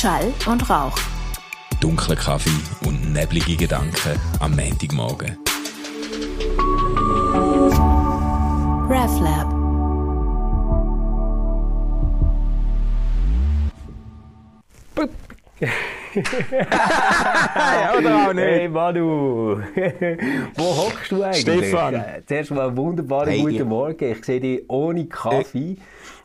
Schall und Rauch. Dunkler Kaffee und neblige Gedanken am Montagmorgen. RefLab. ja, oder auch nicht? Hey Manu, wo hockst du eigentlich? Stefan. Äh, Zuerst mal einen wunderbaren Hey, guten Morgen. Ich sehe dich ohne Kaffee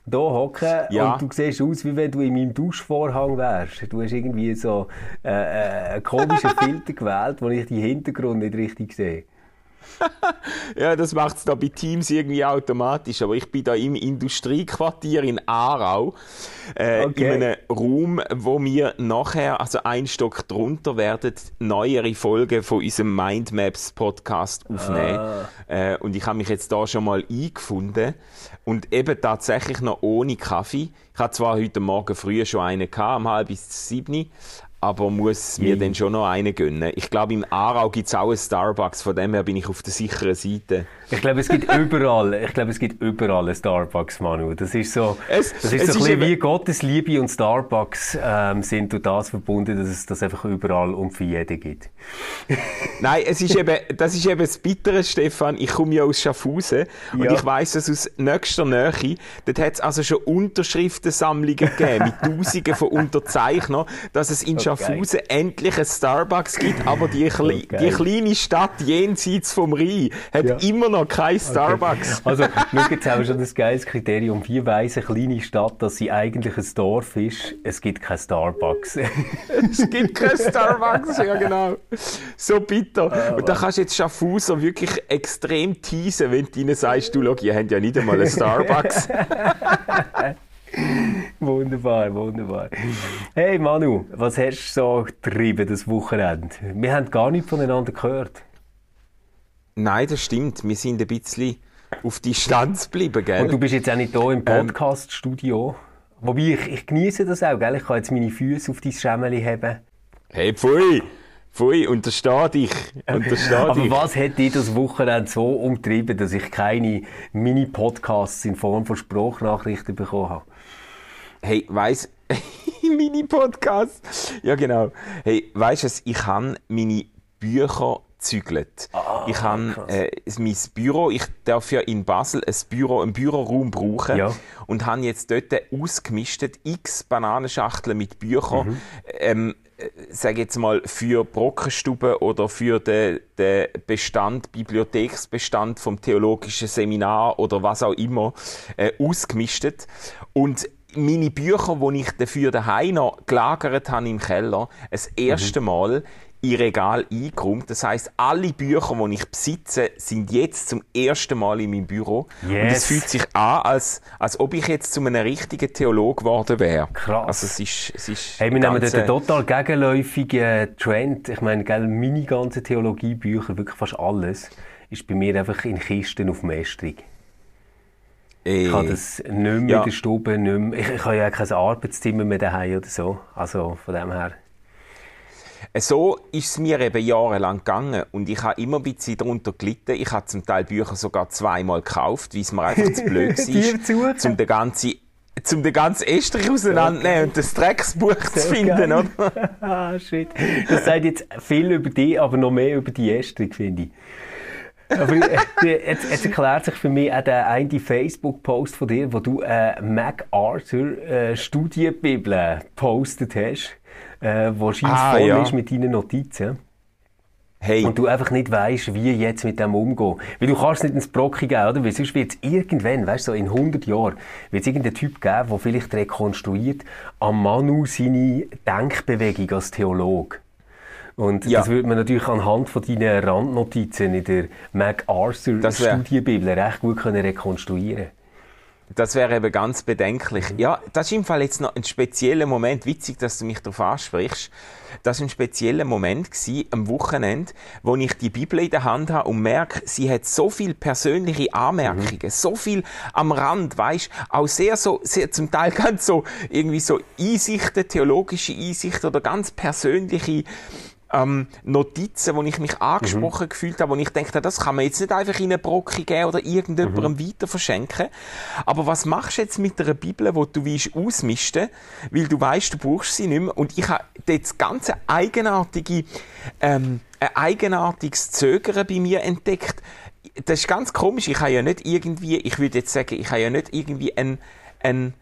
hier hocken Ja. und du siehst aus, wie wenn du in meinem Duschvorhang wärst. Du hast irgendwie so äh, äh, einen komischen Filter gewählt, wo ich den Hintergrund nicht richtig sehe. Ja, das macht es da bei Teams irgendwie automatisch. Aber ich bin da im Industriequartier in Aarau, äh, Okay. in einem Raum, wo wir nachher, also ein Stock drunter, werden neuere Folgen von unserem Mindmaps Podcast aufnehmen. Äh, und ich habe mich jetzt da schon mal eingefunden und eben tatsächlich noch ohne Kaffee. Ich hatte zwar heute Morgen früh schon einen gehabt, um halb bis sieben, aber muss mir dann schon noch einen gönnen. Ich glaube, im Aarau gibt es auch einen Starbucks, von dem her bin ich auf der sicheren Seite. Ich glaube, es gibt überall, ich glaube, es gibt überall einen Starbucks, Manu. Das ist so, Es- das ist so ein bisschen wie Gottes Liebe und Starbucks ähm, sind durch das verbunden, dass es das einfach überall und für jeden gibt. Nein, es ist eben, das ist eben das Bittere, Stefan. Ich komme ja aus Schaffhausen und Ja. ich weiss es aus nächster Nähe. Dort hat es also schon Unterschriftensammlungen gegeben mit Tausenden von Unterzeichnern, dass es in Schaffhausen endlich ein Starbucks gibt, aber die, Kle Okay. die kleine Stadt jenseits vom Rhein hat Ja. immer noch kein Starbucks. Also, schau, jetzt haben wir schon das geiles Kriterium. Wie weiss eine kleine Stadt, dass sie eigentlich ein Dorf ist? Es gibt kein Starbucks. Es gibt kein Starbucks, ja genau. So bitter. Und da kannst du jetzt Schaffhauser wirklich extrem teasen, wenn du ihnen sagst, du, schau, ihr habt ja nicht einmal einen Starbucks. wunderbar, wunderbar. Hey Manu, was hast du so getrieben das Wochenende? Wir haben gar nichts voneinander gehört. Nein, das stimmt. Wir sind ein bisschen auf Distanz geblieben, gell? Und du bist jetzt auch nicht hier im Podcast-Studio. Wobei, ich, ich genieße das auch, gell? Ich kann jetzt meine Füße auf dein Schemmeli haben. Hey, pfui! Pfui, untersteh dich! Untersteh Aber dich! was hat dich das Wochenende so umtrieben, dass ich keine Mini-Podcasts in Form von Sprachnachrichten bekommen habe? Hey, weiss, Mini-Podcast! Ja, genau. Hey, weisst du, ich habe meine Bücher gezügelt. ich habe äh, mein Büro, ich darf ja in Basel ein Büro, einen Büroraum brauchen Ja. und habe jetzt dort ausgemistet x Bananenschachteln mit Büchern. Ähm, äh, sage jetzt mal für Brockenstube oder für den, den Bestand, Bibliotheksbestand vom theologischen Seminar oder was auch immer äh, ausgemistet. Und meine Bücher, die ich dafür daheim noch gelagert habe im Keller, das erste Mal in Regal eingeräumt. Das heißt, alle Bücher, die ich besitze, sind jetzt zum ersten Mal in meinem Büro. Und Yes. es fühlt sich an, als, als ob ich jetzt zu einem richtigen Theolog geworden wäre. Krass. Also es ist, es ist Hey, wir nehmen dort einen äh, total gegenläufigen Trend. Ich meine, gell, meine ganzen Theologiebücher, wirklich fast alles, ist bei mir einfach in Kisten auf Mästerung. äh, Ich kann das nicht mehr Ja. in der Stube, nicht mehr. Ich, ich habe ja kein Arbeitszimmer mehr daheim oder so. Also von dem her. So ist es mir eben jahrelang gegangen und ich habe immer ein bisschen darunter gelitten. Ich habe zum Teil Bücher sogar zweimal gekauft, weil es mir einfach zu blöd war, um den ganzen zum den ganzen Estrich auseinandernehmen und das Drecksbuch zu finden, geil. oder? ah, shit. Das sagt jetzt viel über dich, aber noch mehr über die Estrig, finde ich. Aber äh, jetzt, jetzt erklärt sich für mich auch der eine Facebook-Post von dir, wo du äh, MacArthur äh, Studienbibel gepostet hast, äh, wo scheinbar Ah, voll ja. ist mit deinen Notizen. Hey, Und du einfach nicht weißt, wie jetzt mit dem umgehen. Weil du kannst nicht ins Brocki geben, oder? Weil sonst wird es irgendwann, weißt du, so in 100 Jahren, wird es irgendeinen Typ geben, der vielleicht rekonstruiert am Manu seine Denkbewegung als Theologe. Und Ja. das würde man natürlich anhand von deinen Randnotizen in der MacArthur Das wär- Studienbibel recht gut können rekonstruieren Das wäre eben ganz bedenklich. Ja, das ist im Fall jetzt noch ein spezieller Moment. Witzig, dass du mich darauf ansprichst. Das war ein spezieller Moment gewesen, am Wochenende, wo ich die Bibel in der Hand habe und merke, sie hat so viel persönliche Anmerkungen, so viel am Rand, weißt, auch sehr so, sehr, zum Teil ganz so, irgendwie so Einsichten, theologische Einsichten oder ganz persönliche ähm, Notizen, wo ich mich angesprochen mhm. gefühlt habe, wo ich denke, das kann man jetzt nicht einfach in eine Brocke geben oder irgendjemandem mhm. weiter verschenken. Aber was machst du jetzt mit einer Bibel, wo du willst ausmisten, weil du weißt, du brauchst sie nicht mehr. Und ich habe das ganze eigenartige, ähm, ein eigenartiges Zögern bei mir entdeckt. Das ist ganz komisch. Ich habe ja nicht irgendwie, ich würde jetzt sagen, ich habe ja nicht irgendwie ein, ein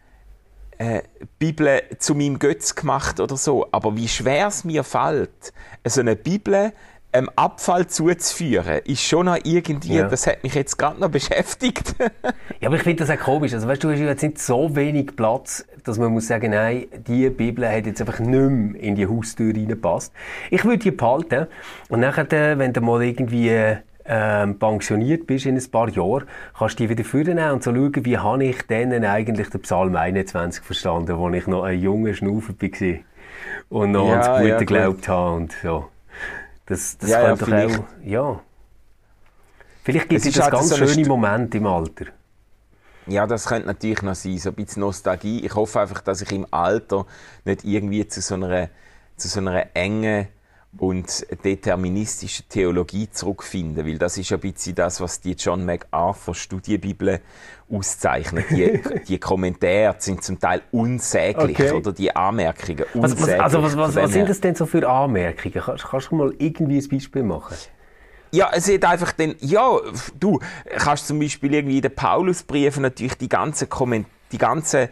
äh, Bibel zu meinem Götz gemacht oder so. Aber wie schwer es mir fällt, so eine Bibel einem Abfall zuzuführen, ist schon noch irgendwie, ja. das hat mich jetzt gerade noch beschäftigt. ja, aber ich finde das auch komisch. Also weißt du, du hast jetzt nicht so wenig Platz, dass man muss sagen, nein, die Bibel hat jetzt einfach nicht mehr in die Haustür reingepasst. Ich würde die behalten und nachher, wenn du mal irgendwie ähm, pensioniert bist in ein paar Jahren, kannst du die wieder vornehmen und so schauen, wie habe ich denn eigentlich den Psalm 21 verstanden, wo ich noch ein junger Schnaufer war und noch ja, ans Gute ja, geglaubt habe und so. Das, das ja, könnte ja, doch auch, ja. Vielleicht gibt es das halt ganz so schöne Moment im Alter. Ja, das könnte natürlich noch sein, so ein bisschen Nostalgie. Ich hoffe einfach, dass ich im Alter nicht irgendwie zu so einer, zu so einer engen und deterministische Theologie zurückfinden, weil das ist ein bisschen das, was die John MacArthur Studienbibel auszeichnet. Die, die Kommentare sind zum Teil unsäglich okay. oder die Anmerkungen unsäglich. Was, was, also was, was, was sind das denn so für Anmerkungen? Kannst, kannst du mal irgendwie ein Beispiel machen? Ja, es ist einfach dann, ja, du kannst zum Beispiel irgendwie in den Paulusbriefen natürlich die ganzen Kommentare, die ganzen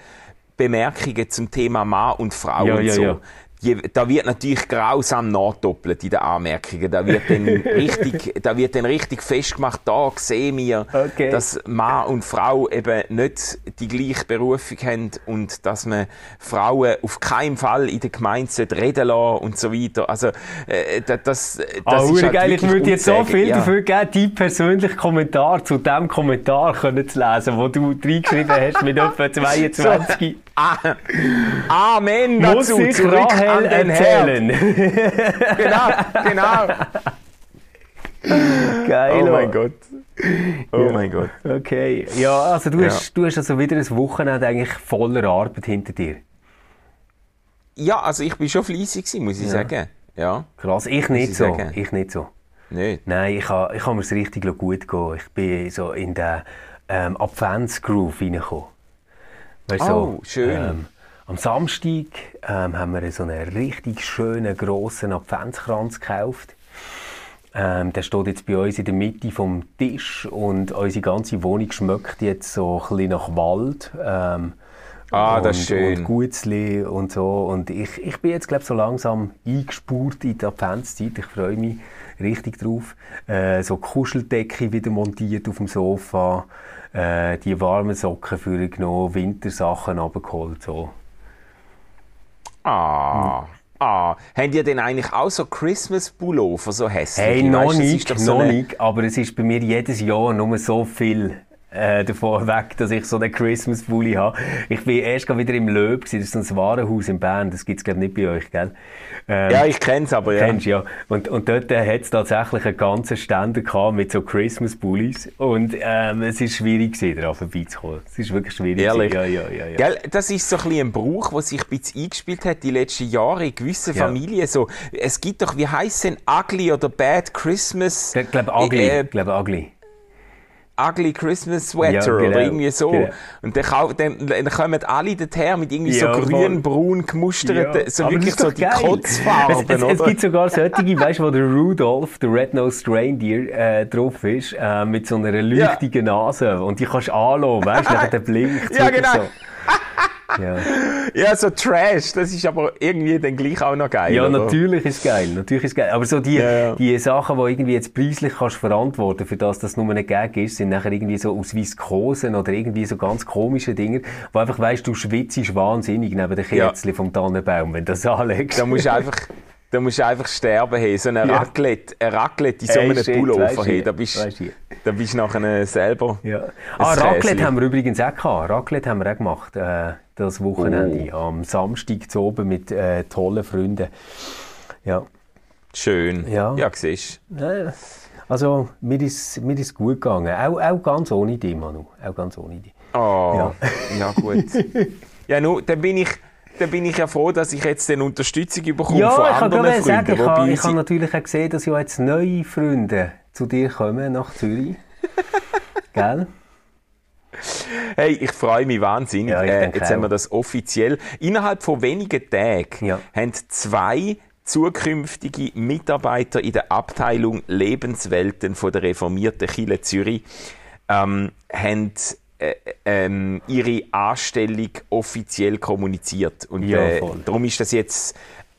Bemerkungen zum Thema Mann und Frau ja, und ja, so. Ja da wird natürlich grausam nachdoppelt in den Anmerkungen. Da wird dann richtig, da wird dann richtig festgemacht, da sehen wir, okay. dass Mann und Frau eben nicht die gleiche Berufung haben und dass man Frauen auf keinen Fall in der Gemeinde reden lassen und so weiter. Also, äh, das, das ah, ist halt geil. Ich würde jetzt so viel ja. dafür geben, deinen persönlichen Kommentar zu dem Kommentar können zu lesen, wo du reingeschrieben hast mit etwa 22. So. Amen dazu. Muss den erzählen. genau, genau. Geil. Oh mein Gott. Oh ja. mein Gott. Okay. Ja, also du, ja. Hast, du hast also wieder ein Wochenende eigentlich voller Arbeit hinter dir. Ja, also ich bin schon fleissig muss ich ja. sagen. Ja. Krass, ich nicht ich so. Sagen. Ich nicht so. Nicht? Nein, ich habe ich ha mir es richtig gut gehen. Ich bin so in den ähm, Advents-Groove reingekommen. Weißt, oh, so, schön. Ähm, am Samstag ähm, haben wir so einen richtig schönen, grossen Adventskranz gekauft. Ähm, der steht jetzt bei uns in der Mitte vom Tisch und unsere ganze Wohnung schmeckt jetzt so ein bisschen nach Wald. Ähm, ah, und, das ist schön. Und Gutzli und so. Und ich, ich bin jetzt, glaube so langsam eingespurt in die Adventszeit. Ich freue mich richtig drauf. Äh, so Kuscheldecke wieder montiert auf dem Sofa. Äh, die warmen Socken für genommen, Wintersachen abgeholt. So. Ah. Ah, habt ihr denn eigentlich auch so Christmas Pullover, so hässlich? Hey, noch nicht, so noch nicht, aber es ist bei mir jedes Jahr nur so viel äh, davon weg, dass ich so einen Christmas Bully habe. Ich bin erst wieder im Löb, das ist ein Warenhaus in Bern, das gibt es glaube nicht bei euch, gell? Ähm, ja, ich kenne es aber, ja. Kennst, ja. Und, und dort äh, hat es tatsächlich einen ganzen Ständer gehabt mit so Christmas Bullies und ähm, es ist schwierig gewesen, daran vorbeizukommen. Es ist wirklich schwierig. Ehrlich? Ja, ja, ja, ja. Gell, das ist so ein bisschen ein Brauch, der sich ein bisschen eingespielt hat die letzten Jahre in gewissen ja. Familien. So, es gibt doch, wie heisst es denn, Ugly oder Bad Christmas? Ich glaube Ugly. Äh, ich glaube Ugly. Ugly Christmas Sweater ja, genau, oder irgendwie so. Genau. Und dann, dann, dann kommen alle daher mit irgendwie ja, so grün-braun gemusterten, ja. so wirklich so die Kotzfarben, es, es, es, gibt sogar solche, weißt du, wo der Rudolph, der Red-Nosed Reindeer, äh, drauf ist, äh, mit so einer leuchtigen Nase. Und die kannst du anschauen, weißt du, der blinkt. ja, genau. So. Ja. ja, so Trash, das ist aber irgendwie dann gleich auch noch geil. Ja, oder? natürlich ist geil, natürlich ist geil. Aber so die, ja, die Sachen, die irgendwie jetzt preislich kannst verantworten, für das das nur ein Gag ist, sind nachher irgendwie so aus Viskosen oder irgendwie so ganz komische Dinge, wo einfach weißt, du schwitzt wahnsinnig neben den Kerzchen ja. vom Tannenbaum, wenn du das anlegst. Da musst du einfach da musst du einfach sterben. Hey. So ein ja. Raclette, ein Raclette in so einem hey, Pullover. Hey. Da bist du bist nachher selber. Ja. Ah, Raclette haben wir übrigens auch gehabt. Raclette haben wir auch gemacht. Äh, das Wochenende. Oh. Am Samstag zu oben mit äh, tollen Freunden. Ja. Schön. Ja, ja siehst ja, Also, mir ist, mir ist gut gegangen. Auch, auch ganz ohne dich, Manu. Auch ganz ohne dich. Oh, ja, ja gut. ja, nun, dann bin ich dann bin ich ja froh, dass ich jetzt den Unterstützung bekomme ja, von anderen Freunden. sagen, ich habe, ich habe natürlich auch gesehen, dass ja jetzt neue Freunde zu dir kommen nach Zürich. Gell? Hey, ich freue mich wahnsinnig. Ja, äh, jetzt haben wir das offiziell. Innerhalb von wenigen Tagen Ja. haben zwei zukünftige Mitarbeiter in der Abteilung Lebenswelten von der reformierten Kirche Zürich ähm, haben äh, ähm, ihre Anstellung offiziell kommuniziert. Und Ja, äh, darum ist das jetzt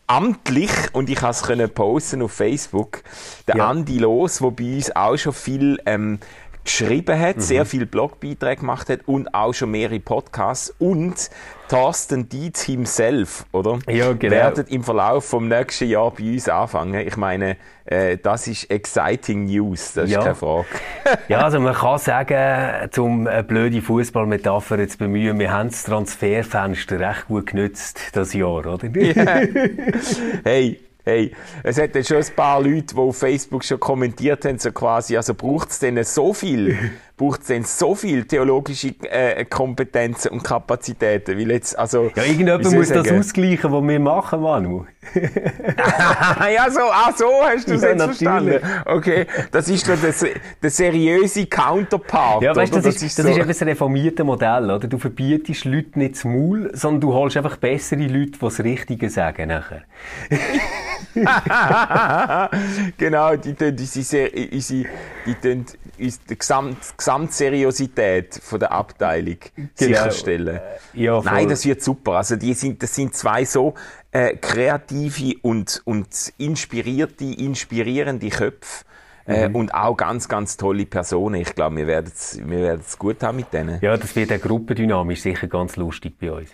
amtlich und ich konnte es posten auf Facebook. Der Ja. Andi Los, der bei uns auch schon viel ähm, geschrieben hat, Mhm. sehr viel Blogbeiträge gemacht hat und auch schon mehrere Podcasts und Thorsten Dietz himself, oder? Ja, genau. Werden im Verlauf vom nächsten Jahr bei uns anfangen. Ich meine, äh, das ist exciting News, das ist Ja. keine Frage. Ja, also man kann sagen, um eine blöde Fußballmetapher zu bemühen, wir haben das Transferfenster recht gut genützt das Jahr, oder? Hey, hey, es hat jetzt schon ein paar Leute, die auf Facebook schon kommentiert haben, so quasi, also braucht es denn so viel, braucht es denn so viel theologische äh, Kompetenzen und Kapazitäten, weil jetzt, also... Ja, irgendjemand muss ich das sagen? ausgleichen, was wir machen, Manu. ja, so, ach so hast du es Ja, jetzt natürlich. verstanden. Okay, das ist doch der, der seriöse Counterpart, Ja, weißt, oder? das, ist, das so. ist eben das reformierte Modell, oder? Du verbietest Leuten nicht das Maul, sondern du holst einfach bessere Leute, die das Richtige sagen nachher. genau, die tun unsere, Ser- unsere, die tun die Gesamt, Gesamtseriosität von der Abteilung sicherstellen. Ja. Nein, das wird super. Also die sind, das sind zwei so äh, kreative und, und inspirierte, inspirierende Köpfe. Äh, Mhm. und auch ganz, ganz tolle Personen. Ich glaube, wir werden es wir werden's gut haben mit denen. Ja, das wird auch gruppendynamisch sicher ganz lustig bei uns.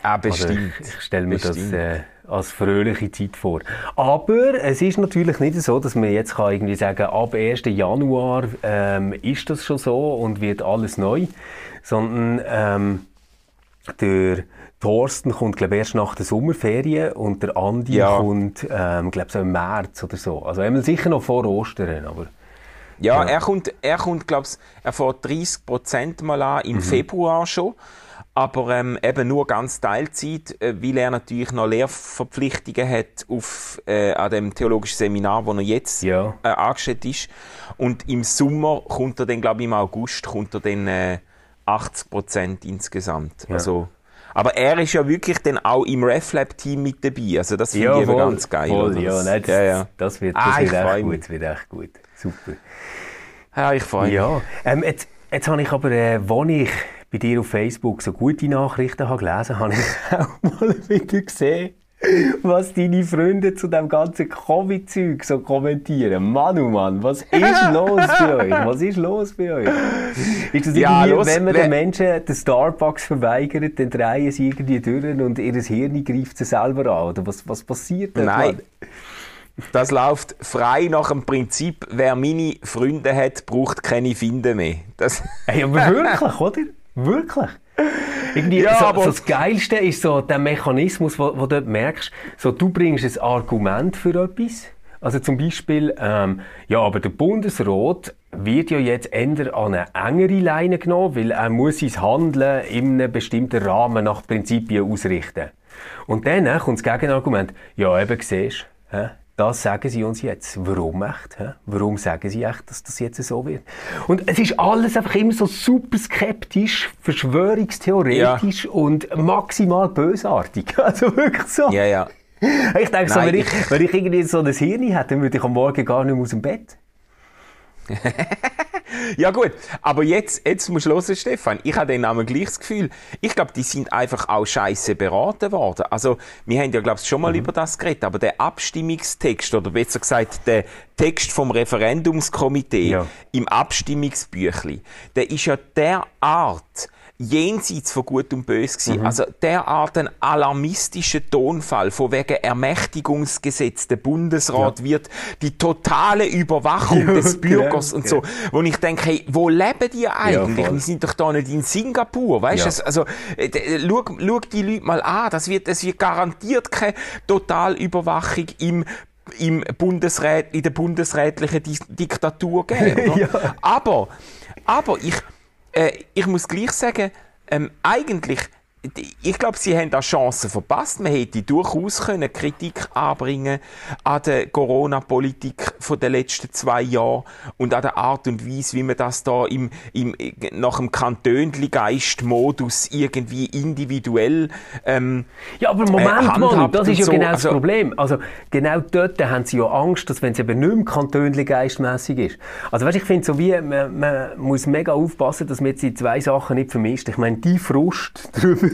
Ah, Also bestimmt. ich, ich stelle mir das Bestimmt. äh, als fröhliche Zeit vor. Aber es ist natürlich nicht so, dass man jetzt kann irgendwie sagen ab 1. Januar ähm, ist das schon so und wird alles neu, sondern ähm, der Thorsten kommt glaube erst nach der Sommerferien und der Andi Ja. kommt ähm, glaube so im März oder so. Also einmal sicher noch vor Ostern, aber Ja, Ja. er kommt, er kommt, glaub's, er fährt 30 Prozent mal an Mhm. im Februar schon. Aber ähm, eben nur ganz Teilzeit, äh, weil er natürlich noch Lehrverpflichtungen hat auf, äh, an dem theologischen Seminar, wo er jetzt Ja. äh, angestellt ist. Und im Sommer kommt er dann, glaube ich, im August kommt er dann äh, 80 Prozent insgesamt. Also, aber er ist ja wirklich dann auch im RefLab-Team mit dabei. Also das finde ich eben voll, ganz geil. Voll, ja, Das- nein, das, ja, ja. das wird, das Ah, ich wird echt mich. gut, das wird echt gut. Super. ja, ich freue mich. Ja, ähm, jetzt, jetzt habe ich aber, äh, als ich bei dir auf Facebook so gute Nachrichten habe gelesen habe, ich auch mal wieder gesehen, was deine Freunde zu dem ganzen Covid-Zeug so kommentieren. Mann, oh Mann, was ist los bei euch? Was ist los bei euch? Ist das Ja, los, wenn man den Menschen den Starbucks verweigert, dann drehen sie irgendwie durch und ihr Hirn greift sie selber an? Oder was, was passiert da? Nein. Das läuft frei nach dem Prinzip, wer meine Freunde hat, braucht keine Finde mehr. Das, Hey, aber wirklich, oder? Wirklich. Irgendwie, Ja, so, aber- so das Geilste ist so der Mechanismus, wo, wo du dort merkst, so, du bringst ein Argument für etwas. Also zum Beispiel, ähm, ja, aber der Bundesrat wird ja jetzt eher an eine engere Leine genommen, weil er muss sein Handeln in einem bestimmten Rahmen nach Prinzipien ausrichten. Und dann äh, kommt das Gegenargument, ja, eben, siehst du? Das sagen sie uns jetzt. Warum echt? hä? Warum sagen sie echt, dass das jetzt so wird? Und es ist alles einfach immer so super skeptisch, verschwörungstheoretisch und maximal bösartig. Also wirklich so. ja, ja. Ich denke so, Nein, wenn ich, ich- wenn ich irgendwie so ein Hirn hätte, dann würde ich am Morgen gar nicht mehr aus dem Bett. Ja gut, aber jetzt, jetzt musst du hören, Stefan. Ich habe dann einmal gleich das Gefühl, ich glaube, die sind einfach auch scheiße beraten worden. Also, wir haben ja, glaube ich, schon Mhm. mal über das geredet, aber der Abstimmungstext, oder besser gesagt, der Text vom Referendumskomitee Ja. im Abstimmungsbüchli, der ist ja derart jenseits von Gut und Böse gewesen. Mhm. Also derart ein alarmistischer Tonfall von wegen Ermächtigungsgesetz. Der Bundesrat wird die totale Überwachung Ja, des Bürgers genau, und so. Wo ich denke, hey, wo leben die eigentlich? Wir sind doch da nicht in Singapur, weißt Ja. du? Also, äh, d- schau, schau die Leute mal an. Das wird, es wird garantiert keine Totalüberwachung im im Bundesrat, in der bundesrätlichen Dis Diktatur geben. Ja. Aber, aber ich, äh, ich muss gleich sagen, ähm, eigentlich ich glaube, sie haben da Chancen verpasst. Man hätte durchaus können Kritik anbringen an der Corona-Politik von den letzten zwei Jahren und an der Art und Weise, wie man das da im, im, nach dem Kantönli-Geist-Modus irgendwie individuell ähm, Ja, aber Moment, äh, Mann, das ist ja so. genau das also, Problem. Also genau dort haben sie ja Angst, dass wenn es eben nicht mehr Kantönli-geistmässig ist. Also weißt, ich finde so wie, man, man muss mega aufpassen, dass man jetzt die zwei Sachen nicht vermischt. Ich meine, die Frust darüber,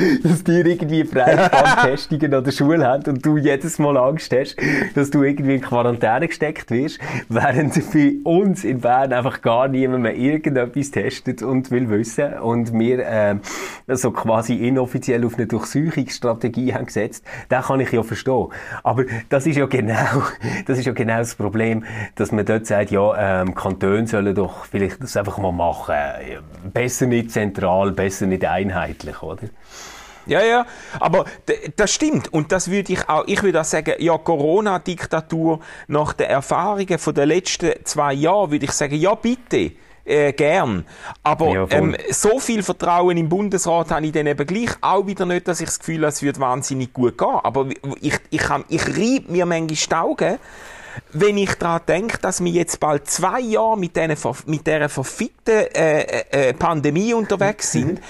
dass die irgendwie Freitagtestungen an der Schule haben und du jedes Mal Angst hast, dass du irgendwie in Quarantäne gesteckt wirst, während bei uns in Bern einfach gar niemand mehr irgendetwas testet und will wissen und wir äh, so quasi inoffiziell auf eine Durchsuchungsstrategie haben gesetzt, das kann ich ja verstehen. Aber das ist ja genau, das ist ja genau das Problem, dass man dort sagt, ja, ähm, Kantone sollen doch vielleicht das einfach mal machen. Besser nicht zentral, besser nicht einheitlich, oder? Ja, ja, aber das stimmt und das würde ich auch, ich würde auch sagen, ja, Corona-Diktatur nach den Erfahrungen von den letzten zwei Jahren würde ich sagen, ja, bitte. Äh, gern. Aber ja, ähm, so viel Vertrauen im Bundesrat habe ich dann eben gleich auch wieder nicht, dass ich das Gefühl habe, es wird wahnsinnig gut gehen. Aber ich, ich, ich, ich reibe mir manchmal die Augen, wenn ich daran denke, dass wir jetzt bald zwei Jahre mit, denen, mit dieser verfickten äh, äh, äh, Pandemie unterwegs mhm. sind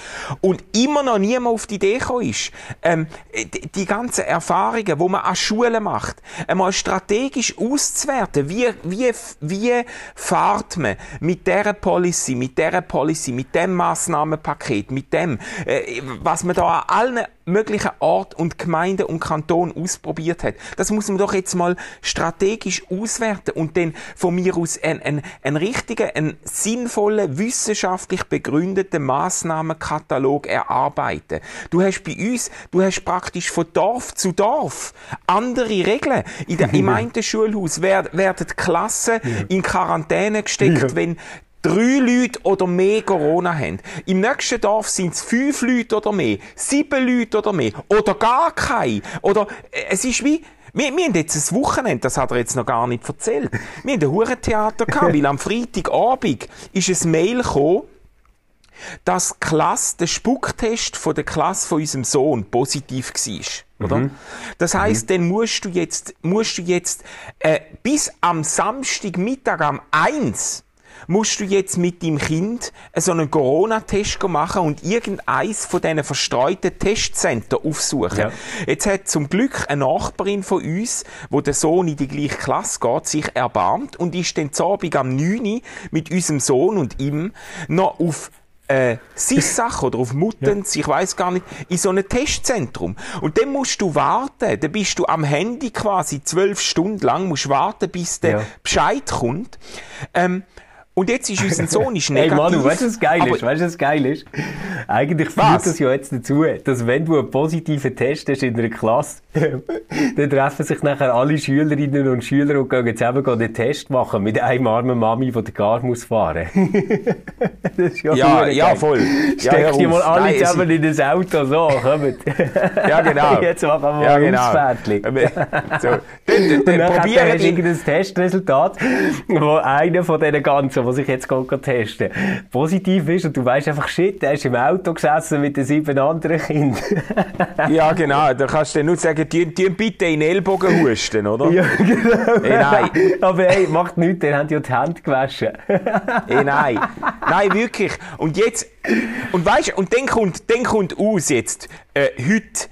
und immer noch niemand auf die Idee gekommen ist, ähm, die, die, ganzen Erfahrungen, die man an Schulen macht, einmal strategisch auszuwerten, wie, wie, wie fahrt man mit dieser Policy, mit dieser Policy, mit dem Massnahmenpaket, mit dem, äh, was man da an allen möglichen Ort und Gemeinde und Kanton ausprobiert hat. Das muss man doch jetzt mal strategisch auswerten und dann von mir aus einen, einen, einen richtigen, einen sinnvollen, wissenschaftlich begründeten Massnahmenkatalog erarbeiten. Du hast bei uns, du hast praktisch von Dorf zu Dorf andere Regeln. In der, Im einen Schulhaus werden Klassen in Quarantäne gesteckt, ja. wenn drei Leute oder mehr Corona haben. Im nächsten Dorf sind es fünf Leute oder mehr, sieben Leute oder mehr, oder gar keine. Oder äh, es ist wie, wir, wir haben jetzt ein Wochenende, das hat er jetzt noch gar nicht erzählt. Wir haben ein Hurentheater gehabt, weil am Freitagabend ist ein Mail gekommen, dass Klasse, der Spucktest von der Klasse von unserem Sohn positiv war. Oder? Mhm. Das heißt, mhm. dann musst du jetzt, musst du jetzt äh, bis am Samstagmittag am 1 musst du jetzt mit deinem Kind so einen Corona-Test machen und irgendeins von diesen verstreuten Testcenter aufsuchen. Ja. Jetzt hat zum Glück eine Nachbarin von uns, wo der Sohn in die gleiche Klasse geht, sich erbarmt und ist dann zu Abend am 9. mit unserem Sohn und ihm noch auf äh, Sissach oder auf Muttens, ja. ich weiß gar nicht, in so einem Testzentrum. Und dann musst du warten, dann bist du am Handy quasi zwölf Stunden lang, musst warten, bis der ja. Bescheid kommt. Ähm, und jetzt ist unser Sohn ist negativ. Hey Manu, weißt du, was geil ist? Weißt du, was geil ist? Eigentlich führt das ja jetzt dazu, dass wenn du einen positiven Test hast in einer Klasse, dann treffen sich nachher alle Schülerinnen und Schüler und gehen zusammen den Test machen mit einem armen Mami, die den Gar muss fahren. das ist ja, ja, ja voll. Steck ja, die mal alle Nein, zusammen in das Auto, so, kommt. ja, genau. Jetzt machen wir mal ja, genau. so. Dann, dann, dann, probieren die... irgendein Testresultat, wo einer von diesen ganzen die sich jetzt testen, positiv ist und du weißt einfach, shit, der ist im Auto gesessen mit den sieben anderen Kindern. ja, genau. Da kannst du nur sagen, die, die bitte in den Ellbogen husten, oder? Ja, genau. Hey, nein. Aber hey, macht nichts, der hat ja die Hände gewaschen. hey, nein. Nein, wirklich. Und jetzt, und weißt und dann kommt, dann kommt aus jetzt, äh, heute,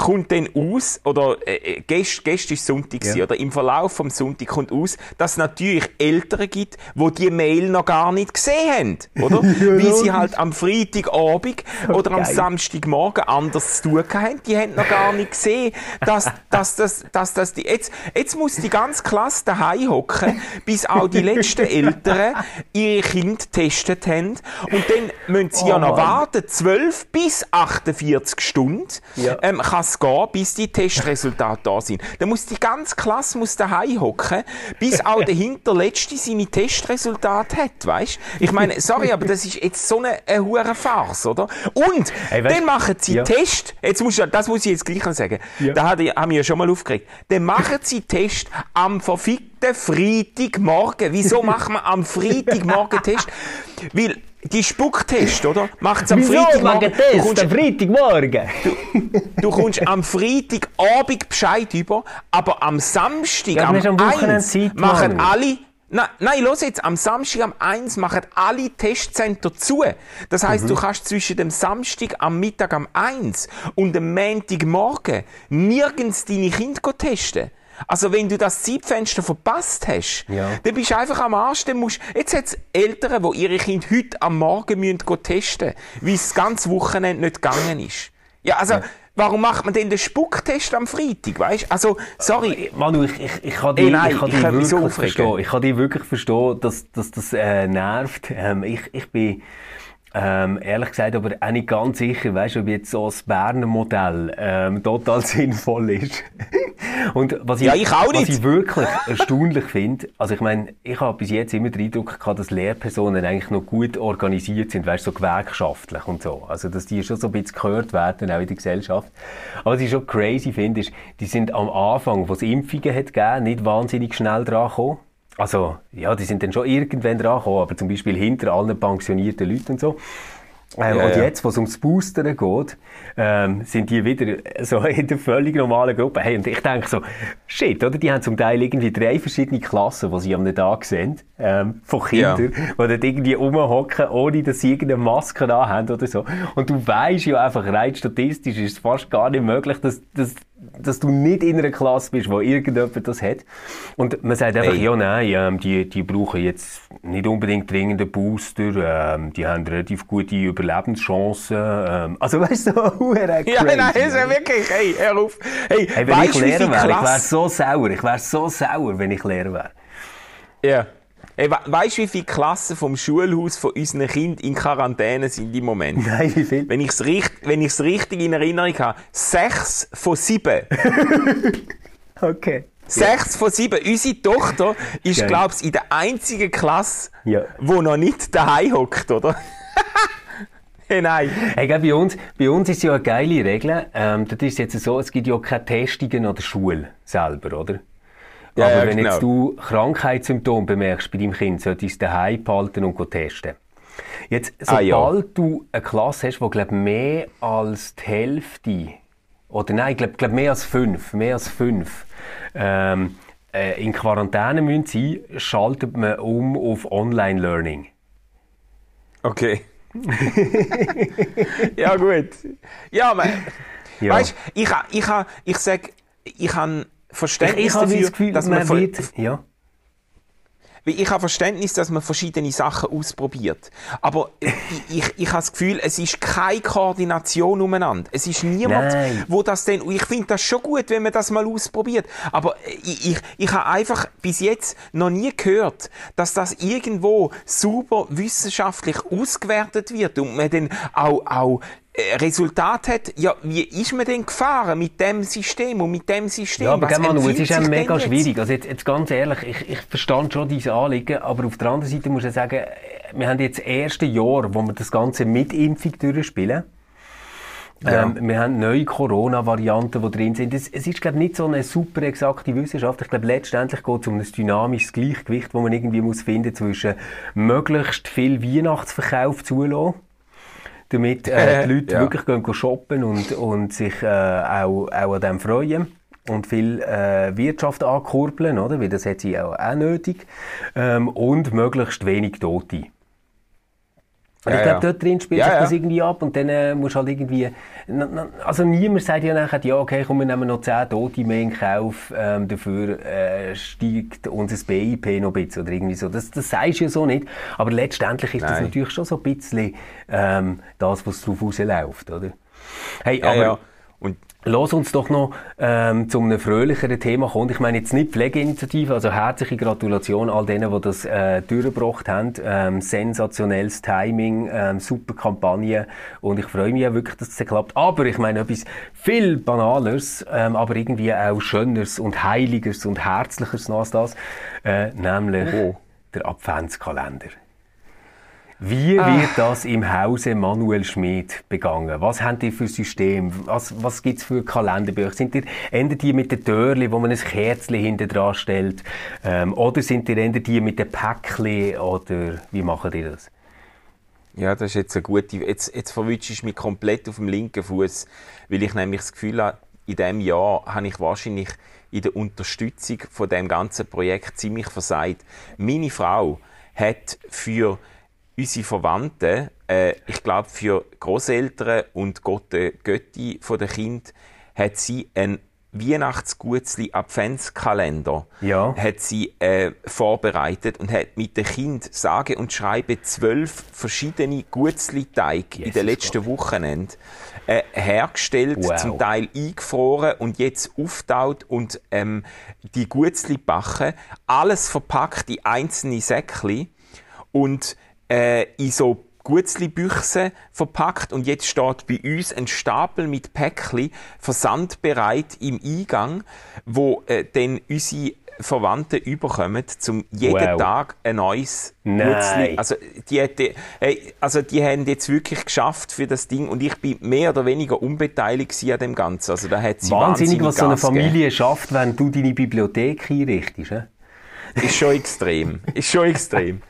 kommt dann aus, oder äh, äh gestern, gestern ist Sonntag, ja. oder im Verlauf vom Sonntag kommt aus, dass es natürlich Eltern gibt, die die Mail noch gar nicht gesehen haben, oder? Weil sie halt am Freitagabend so oder geil. am Samstagmorgen anders zu tun haben. Die haben noch gar nicht gesehen, dass, dass, dass, dass, dass die, jetzt, jetzt muss die ganze Klasse daheim hocken, bis auch die letzten Eltern ihre Kinder getestet haben. Und dann müssen sie oh, ja noch Mann. warten, 12 bis 48 Stunden. Ja. Ähm, es gehen, bis die Testresultate da sind. Dann muss die ganze Klasse muss daheim hocken, bis auch der Hinterletzte seine Testresultate hat, weißt? Ich meine, sorry, aber das ist jetzt so eine, eine hure Farce, oder? Und hey, dann machen sie ja. Test. Jetzt muss, das muss ich jetzt gleich noch sagen. Ja. Da haben wir ja schon mal aufgeregt. Dann machen sie Test am verfickten Freitagmorgen. Wieso machen wir am Freitagmorgen Test? Weil die Spucktest, oder? Macht's am Freitagmorgen. Du kommst, am Freitagmorgen? du kommst am Freitagabend Bescheid über, aber am Samstag, Ja, am, du am Wochenende 1 Zeit, machen alle... Nein, nein, los jetzt, am Samstag am 1 machen alle Testcenter zu. Das heisst, Mhm. du kannst zwischen dem Samstag am Mittag am 1 und dem Montagmorgen nirgends deine Kinder testen. Also wenn du das Zeitfenster verpasst hast, Ja. dann bist du einfach am Arsch. Dann musst, jetzt hat es Eltern, die ihre Kinder heute am Morgen müssen testen weil es das ganze Wochenende nicht gegangen ist. Ja, also, warum macht man denn den Spucktest am Freitag, weißt? Also, sorry. Manu, ich, ich, ich kann dich, ich kann ich dich so wirklich aufregen. verstehen. Ich kann dich wirklich verstehen, dass, dass das äh, nervt. Ähm, ich, ich bin ähm, ehrlich gesagt aber auch nicht ganz sicher, weißt, ob jetzt so das Berner Modell ähm, total sinnvoll ist. Und was ich, Ja, ich. Was ich wirklich erstaunlich finde, also ich meine, ich habe bis jetzt immer den Eindruck gehabt, dass Lehrpersonen eigentlich noch gut organisiert sind, weißt, so gewerkschaftlich und so. Also, dass die schon so ein bisschen gehört werden, auch in der Gesellschaft. Aber was ich schon crazy finde, ist, die sind am Anfang, wo es Impfungen hat gegeben, nicht wahnsinnig schnell dran gekommen. Also, ja, die sind dann schon irgendwann dran gekommen, aber zum Beispiel hinter allen pensionierten Leuten und so. Ähm, Ja, und ja. jetzt, wo es ums Boostern geht, ähm, sind die wieder so in der völlig normalen Gruppe. Hey, und ich denke so, shit, oder? Die haben zum Teil irgendwie drei verschiedene Klassen, die sie am Tag sehen, ähm, von Kindern, die dort irgendwie rumhocken, ohne dass sie irgendeine Maske haben oder so. Und du weißt ja einfach, rein statistisch ist es fast gar nicht möglich, dass, dass, dass du nicht in einer Klasse bist, wo irgendjemand das hat. Und man sagt einfach, Ey. ja, nein, ähm, die, die brauchen jetzt nicht unbedingt dringend einen Booster, ähm, die haben relativ gute Überlebenschancen. Ähm, also weißt du, so hure Ja, crazy. nein, ist ja wirklich, hey, hör auf. Hey, Hey, wenn weißt ich Lehrer wäre, ich wäre so sauer. Ich wäre so sauer, wenn ich Lehrer wäre. Ja. Hey, we weißt du, wie viele Klassen vom Schulhaus von unseren Kindern in Quarantäne sind im Moment? Nein, wie viel? Wenn ich es richt, richtig in Erinnerung habe, sechs von sieben. Okay. Sechs von sieben. Unsere Tochter ist, glaube ich, in der einzigen Klasse, Ja. wo noch nicht daheim hockt, oder? hey, nein. Hey, bei, uns, bei uns ist ja eine geile Regel. Ähm, das ist jetzt so, es gibt ja keine Testungen an der Schule selber, oder? Ja, Aber ja, wenn genau. jetzt du Krankheitssymptome bemerkst bei deinem Kind, solltest du es daheim behalten und testen. Jetzt, Ah, sobald ja. du eine Klasse hast, die glaub, mehr als die Hälfte, oder nein, ich glaube glaub, mehr als fünf, mehr als fünf, ähm, äh, in Quarantäne müssen sein, schaltet man um auf Online-Learning. Okay. ja, gut. Ja, aber, Ja. weißt du, ich, ich, ha- ich sag, ich habe Ich, Verständnis ich habe dafür, das Gefühl, dass man man, wird, ja. Ich habe Verständnis, dass man verschiedene Sachen ausprobiert. Aber ich, ich, ich habe das Gefühl, es ist keine Koordination umeinander. Es ist niemand, Nein. wo das denn, ich finde das schon gut, wenn man das mal ausprobiert. Aber ich, ich, ich habe einfach bis jetzt noch nie gehört, dass das irgendwo super wissenschaftlich ausgewertet wird und man dann auch, auch Resultat hat, ja, wie ist man denn gefahren mit dem System und mit dem System? Ja, aber gell, Manu, es ist sich mega denn jetzt? schwierig. Also jetzt, jetzt ganz ehrlich, ich, ich verstand schon diese Anliegen, aber auf der anderen Seite muss ich sagen, wir haben jetzt das erste Jahr, wo wir das Ganze mit Impfung durchspielen. Ja. Ähm, wir haben neue Corona-Varianten, die drin sind. Es, es ist, glaube ich, nicht so eine super exakte Wissenschaft. Ich glaube, letztendlich geht es um ein dynamisches Gleichgewicht, das man irgendwie muss finden zwischen möglichst viel Weihnachtsverkauf zulassen, damit äh, die Leute Ja. wirklich gehen go shoppen und, und sich äh, auch, auch an dem freuen und viel äh, Wirtschaft ankurbeln, oder? Weil das hat sie auch, auch nötig. Ähm, und möglichst wenig Tote. Und Ja, ich glaube, ja. dort drin spielt Ja, sich ja. das irgendwie ab und dann äh, musst halt irgendwie... Also niemand sagt ja nachher, ja okay, komm, wir nehmen noch 10 Tote mehr in Kauf, ähm, dafür äh, steigt unser BIP noch ein bisschen oder irgendwie so. Das, das sagst du ja so nicht. Aber letztendlich ist das Nein. natürlich schon so ein bisschen ähm, das, was drauf rausläuft, oder? Hey, Ja, aber... Lass uns doch noch ähm, zu einem fröhlicheren Thema kommen. Ich meine jetzt nicht Pflegeinitiative, also herzliche Gratulation all denen, die das äh, durchgebracht haben. Ähm, sensationelles Timing, ähm, super Kampagne und ich freue mich ja wirklich, dass es klappt. Aber ich meine etwas viel Banaleres, ähm, aber irgendwie auch Schöneres und Heiligeres und Herzlicheres noch als das, äh, nämlich Oh. der Adventskalender. Wie Ah. wird das im Hause Manuel Schmid begangen? Was habt ihr für System? Was, was gibt es für Kalenderbücher? Sind ihr eher die mit den Türli, wo man ein Kerzchen hinten dran stellt? Ähm, oder sind ihr eher die mit den Päckchen? Oder wie macht ihr das? Ja, das ist jetzt eine gute. Jetzt, jetzt verwünsche ich mich komplett auf dem linken Fuß, weil ich nämlich das Gefühl habe, in diesem Jahr habe ich wahrscheinlich in der Unterstützung von dem ganzen Projekt ziemlich versagt. Meine Frau hat für unsere Verwandten, äh, ich glaube für Großeltern und Götti, Götti von der Kind, hat sie einen Weihnachtsgutzli Adventskalender Ja. hat sie äh, vorbereitet und hat mit dem Kind sage und schreibe zwölf verschiedene Gutzli-Teig in Jesus den letzten Wochenenden äh, hergestellt, Wow. zum Teil eingefroren und jetzt auftaut und ähm, die Gutzli backen. Alles verpackt in einzelne Säckli und äh, in so Gutzli-Büchse verpackt und jetzt steht bei uns ein Stapel mit Päckli versandbereit im Eingang, wo äh, dann unsere Verwandten überkommen, zum jeden Wow. Tag ein neues. Gutzli. Also die, hätte, hey, also die haben jetzt wirklich geschafft für das Ding und ich bin mehr oder weniger unbeteiligt an dem Ganzen. Also da hat sie Wahnsinnig, was so eine Gas gegeben. Familie schafft, wenn du deine Bibliothek einrichtest. hä? Ist schon extrem. Ist schon extrem.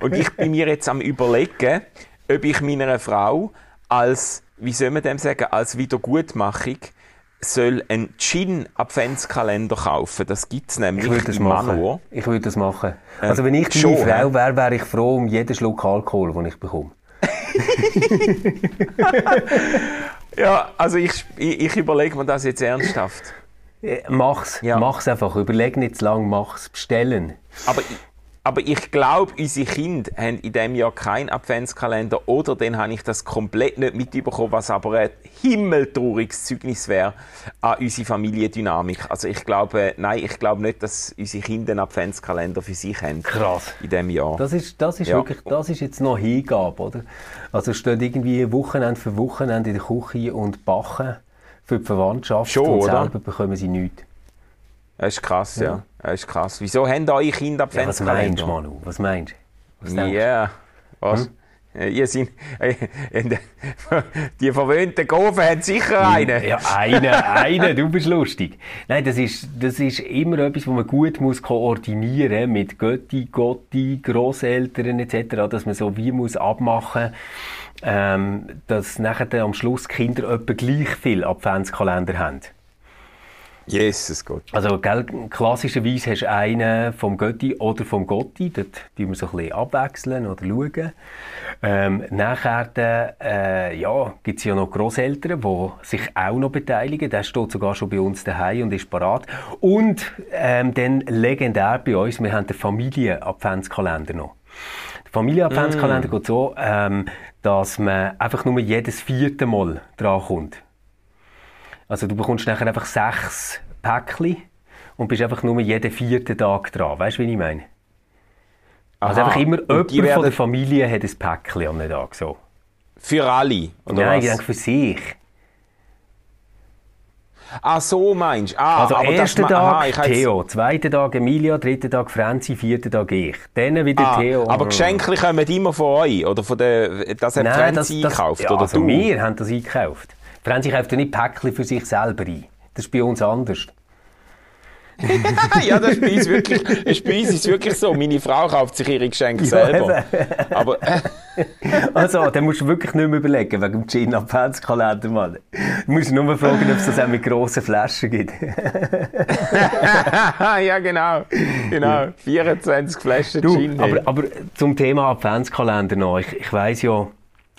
Und ich bin mir jetzt am überlegen, ob ich meiner Frau als, wie soll man dem sagen, als Wiedergutmachung soll einen Gin-Adventskalender kaufen. Das gibt es nämlich Ich würde das im machen. Manual. Ich würde das machen. Also wenn ich deine schon, Frau wäre, wäre ich froh um jeden Schluck Alkohol, den ich bekomme. Ja, also ich, ich, ich überlege mir das jetzt ernsthaft. Äh, Mach's. Ja. Mach's einfach. Überleg nicht zu lang. Mach's. Bestellen. Aber, aber ich glaube, unsere Kinder haben in diesem Jahr keinen Adventskalender oder dann habe ich das komplett nicht mitbekommen, was aber ein himmeltrauriges Zeugnis wäre an unsere Familiendynamik. Also ich glaube, nein, ich glaube nicht, dass unsere Kinder einen Adventskalender für sich haben Krass. in diesem Jahr. Das ist, das ist Ja. wirklich, das ist jetzt noch Hingabe, oder? Also steht irgendwie Wochenende für Wochenende in der Küche und backen für die Verwandtschaft Schon, und oder? selber bekommen sie nichts. Das ist krass, ja. Das ist krass. Wieso haben eure Kinder Ja, was meinst du, Adventskalender? Manu? Was meinst du? Ja, du? was? Äh, Ihr sind, äh, die verwöhnten Gofen haben sicher einen. Ja, eine, eine, du bist lustig. Nein, das ist, das ist immer etwas, was man gut muss koordinieren mit Götti, Gotti, Grosseltern etc., dass man so wie muss abmachen ähm, dass nachher dann am Schluss Kinder etwa gleich viel Adventskalender haben. Jesus Gott. Also, gell, klassischerweise hast du einen vom Götti oder vom Gotti, dort tun wir so ein bisschen abwechseln oder schauen. Ähm, nachher äh, ja, gibt es ja noch Grosseltern, die sich auch noch beteiligen. Der steht sogar schon bei uns daheim und ist parat. Und ähm, dann legendär bei uns, wir haben den Familien-Adventskalender noch. Der Familien-Adventskalender geht so, ähm, dass man einfach nur jedes vierte Mal drankommt. Also du bekommst nachher einfach sechs Päckchen und bist einfach nur jeden vierten Tag dran. Weißt du, wie ich meine? Also Aha. einfach immer jemand die von werden der Familie hat ein Päckchen am Tag. So. Für alle, oder Nein, ich was? denke für sich. Ah, so meinst du? Ah, Also aber das Tag aha, ich Theo, zweiter Tag Emilia, dritter Tag Franzi, vierter Tag ich. Dann wieder Ah, Theo. aber Geschenke kommen immer von euch, oder von der, das hat Nein, das, Franzi das, gekauft, ja, oder also du? wir haben das eingekauft. Franzi kauft ja nicht Päckchen für sich selber ein. Das ist bei uns anders. ja, das ist bei uns wirklich, ist bei uns ist wirklich so. Meine Frau kauft sich ihre Geschenke selber. Aber, Also, dann musst du wirklich nicht mehr überlegen, wegen dem Gin Adventskalender, Mann. Du musst nur fragen, ob es das auch mit grossen Flaschen gibt. ja, genau. Genau. 24 Flaschen Du, Gin. aber, aber zum Thema Adventskalender noch. Ich, ich weiss ja,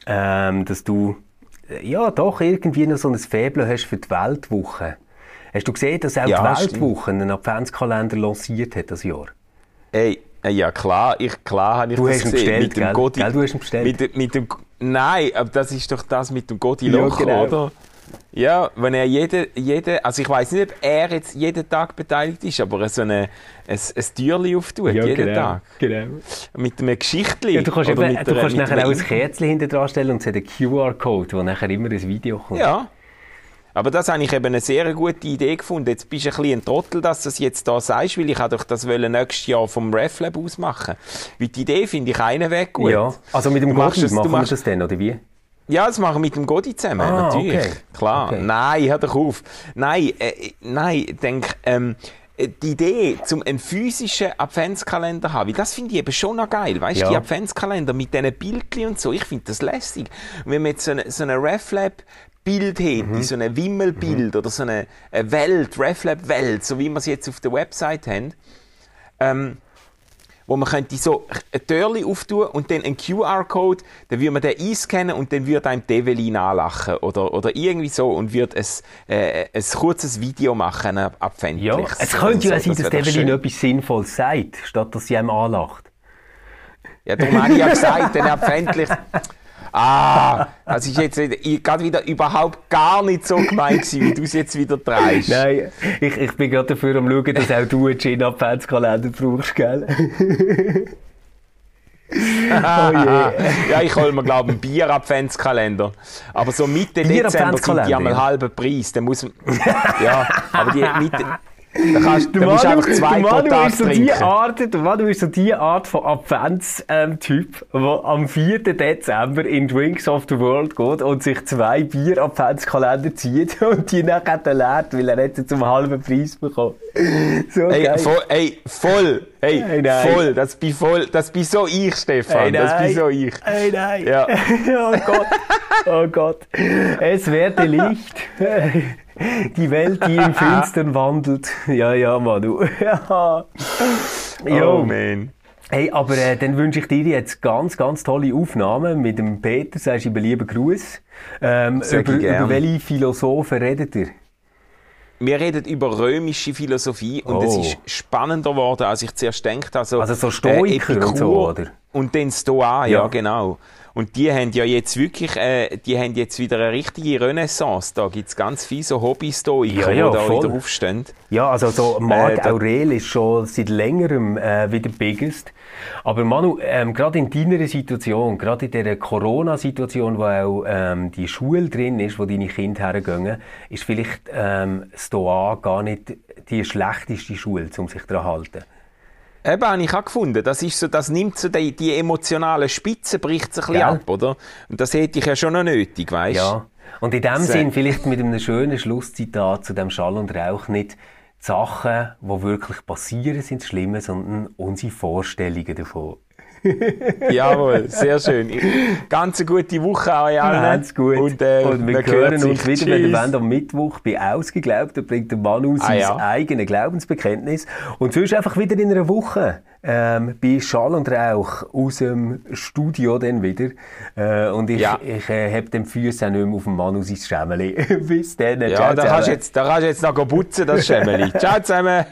ähm, dass du ja doch irgendwie noch so ein Faible hast für die Weltwoche. Hast du gesehen, dass auch Ja, die stimmt. Weltwoche einen Adventskalender lanciert hat das Jahr? Ey, äh, ja klar, ich, klar habe ich Du das gesehen. bestellt, mit dem gell? Godi, Gell, du hast ihn bestellt. Mit, mit dem, nein, aber das ist doch das mit dem Godi Ja, genau. oder? Ja, wenn er jede, jede, also ich weiß nicht, ob er jetzt jeden Tag beteiligt ist, aber er so eine, ein, ein Türchen auftut, jeden Tag. genau. Mit einem Geschichtli. Ja, du kannst, eben, du einer- kannst nachher auch ein Kerzchen hinter dran stellen und es hat einen QR-Code, wo nachher immer ein Video kommt. Ja. Aber das habe ich eben eine sehr gute Idee gefunden. Jetzt bist du ein bisschen ein Trottel, dass du es jetzt da sagst, weil ich doch das wollen nächstes Jahr vom RefLab aus machen. Weil die Idee finde ich einen Weg gut. Ja, also mit dem du machen wir das dann, oder wie? Ja, das machen wir mit dem Godi zusammen, Ah, natürlich. okay. Klar. Okay. Nein, hör doch auf. Nein, äh, nein, ich denke, ähm, äh, die Idee, zum einen physischen Adventskalender haben, weil das finde ich eben schon noch geil. Weißt du, Ja. die Adventskalender mit diesen Bildchen und so, ich finde das lässig. Und wenn man jetzt so eine, so eine RefLab Bild hätte, so ein Wimmelbild oder so eine, eine Welt, RefLab Welt, so wie wir sie jetzt auf der Website haben, ähm, wo man könnte so ein Türchen auftun und dann einen QR-Code, dann würde man den einscannen und dann würde einem Develin anlachen oder, oder irgendwie so und würde ein, äh, ein kurzes Video machen, ein Ja, es könnte ja oder sein, so. dass Das Develin etwas Sinnvolles sagt, statt dass sie einem anlacht. Ja, darum habe ich ja gesagt, dann abfändlich. Ah, das ist jetzt wieder- gerade wieder überhaupt gar nicht so gemeint gewesen, wie du es jetzt wieder treibst. Nein, ich, ich bin gerade dafür am schauen, dass auch du einen Gin-Adventskalender brauchst, gell? oh je. ja, ich hole mir, glaube ich, einen Bier-Adventskalender. Aber so Mitte Dezember sind die einmal ja. halben Preis. Dann muss man, ja, aber die Mitte, da, kannst, Der musst du einfach zwei pro Manu ist so die trinken. Art, der Manu ist so die Art von Advents-Typ, der am 4. Dezember in Drinks of the World geht und sich zwei Bier-Adventskalender zieht und die nachher dann leert, weil er jetzt zum halben Preis bekommt. So Ey, geil. voll, ey, voll, hey, Ey, nein. voll, das bin voll, das bin so ich, Stefan, Ey, das bin so ich. Ey, nein. Ja. oh Gott. Oh Gott. Es werde Licht. Die Welt, die im Finstern wandelt. Ja, ja, Manu. Ja. Oh man. Hey, aber äh, dann wünsche ich dir jetzt ganz, ganz tolle Aufnahmen mit dem Peter. Sagst du ihm lieben Gruß. Ähm, über, über welche Philosophen redet ihr? Wir reden über römische Philosophie und es Oh. ist spannender geworden, als ich zuerst habe. Also, Also so Stoiker und Epikur so, oder? Und dann Stoa, ja. Ja. genau. Und die haben ja jetzt wirklich, äh, die haben jetzt wieder eine richtige Renaissance. Da gibt es ganz viele so Hobby-Stoiker, Ja, ja, die da voll. wieder aufstehen. Ja, also so Marc Äh, Aurel ist schon seit längerem äh, wieder biggest. Aber Manu, ähm, gerade in deiner Situation, gerade in dieser Corona-Situation, wo auch ähm, die Schule drin ist, wo deine Kinder hergehen, ist vielleicht ähm, Stoa gar nicht die schlechteste Schule, um sich daran zu halten. Eben, habe ich auch gefunden. Das, ist so, das nimmt so die, die emotionale Spitze, bricht sich ein bisschen Gell? ab, oder? Und das hätte ich ja schon noch nötig, weißt du? Ja. Und in dem. Sinn vielleicht mit einem schönen Schlusszitat zu dem Schall und Rauch nicht die Sachen, die wirklich passieren, sind das Schlimme, sondern unsere Vorstellungen davon. Jawohl, sehr schön. Ganz eine gute Woche an euch allen. Ganz gut. Und, äh, und wir hören uns wieder, wenn ihr Tschüss. wollt, am Mittwoch bei Ausgeglaubt. Da bringt der Manu sein ja. eigenes Glaubensbekenntnis. Und sonst einfach wieder in einer Woche ähm, bei Schall und Rauch aus dem Studio dann wieder. Äh, und ich, Ja. ich äh, habe den Füße auch nicht mehr auf dem Manu sein Schämmeli. Bis dann. Ja, Ciao da kannst, jetzt, da kannst du jetzt noch putzen, das Schemmeli. Ciao zusammen.